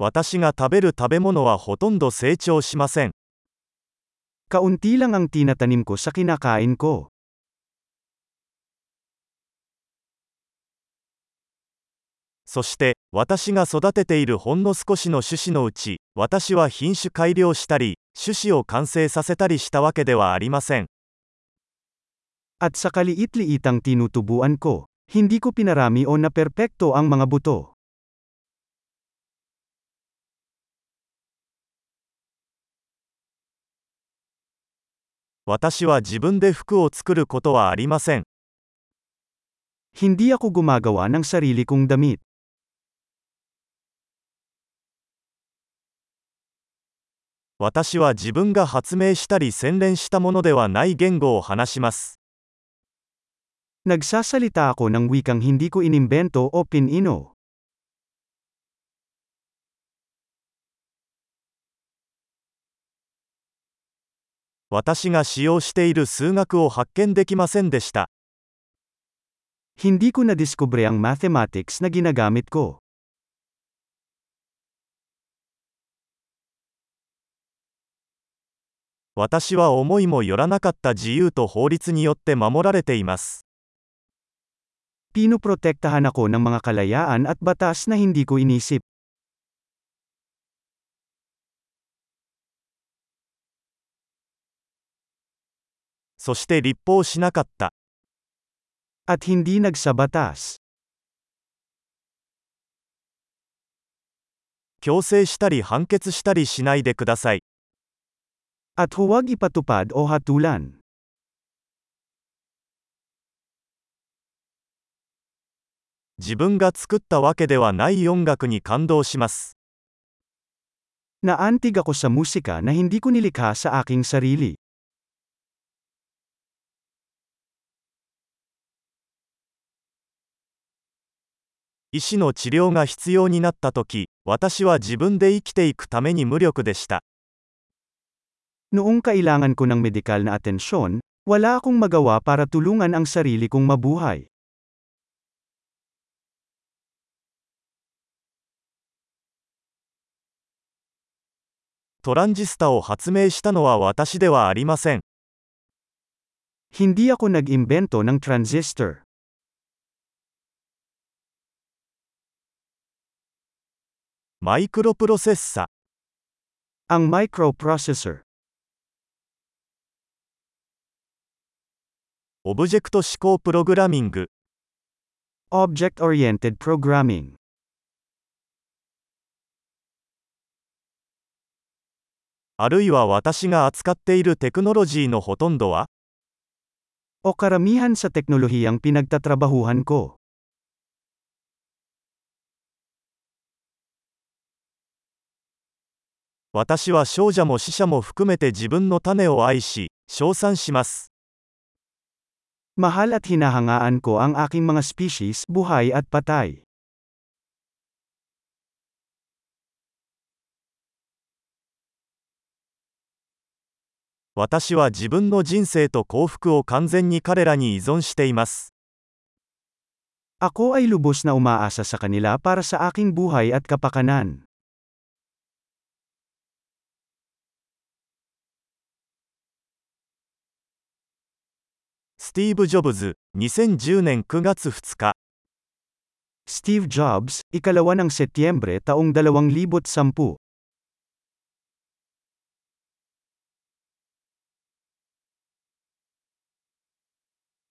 私が食べる食べ物はほとんど成長しません。Kaunti lang ang tinatanim ko sa kinakain ko. そして、私が育てているほんの少しの種子のうち、私は品種改良したり、種子を完成させたりしたわけではありません。At sa kaliit-liitang tinutubuan ko, hindi ko pinarami o naperpekto ang mga buto. 私は自分で服を作ることはありません。Hindi ako gumagawa ng sarili kong damit. 私は自分が発明したり洗練したものではない言語を話します。Nagsasalita ako ng wikang hindi ko inimbento o pinino. 私が使用している数学を発見できませんでした。Hindi ko nadiskubre ang mathematics na ginagamit ko. 私は思いもよらなかった自由と法律によって守られています。Pinoprotektahan ako ng mga kalayaan at batas na hindi ko inisip. そして立法しなかった。At hindi nagsabatas. 強制したり判決したりしないでください。At huwag ipatupad o hatulan. 自分が作ったわけではない音楽に感動します。Naantig ako sa musika na hindi ko nilikha sa aking sarili. 医師の治療が必要になったとき、私は自分で生きていくために無力でした。Noong kailangan ko ng medikal na atensyon, wala akong magawa para tulungan ang sarili kong mabuhay. トランジスタを発明したのは私ではありません。Hindi ako nag-imbento ng transistor. マイクロプロセッサ、Ang microprocessor. オブジェクト思考プログラミング、Object-oriented programming. あるいは私が扱っているテクノロジーのほとんどは、O karamihan sa teknolohiyang pinagtatrabahuhan ko. 私は少者も死者も含めて自分の種を愛し、称賛します。Mahal at hinahangaan ko ang aking mga species, buhay at patay. 私は自分の人生と幸福を完全に彼らに依存しています。Ako ay lubos na umaasa sa kanila para sa aking buhay at kapakanan. スティーブ・ジョブズ、2010年9月2日。 Steve Jobs, ikalawa ng Setyembre taong 2010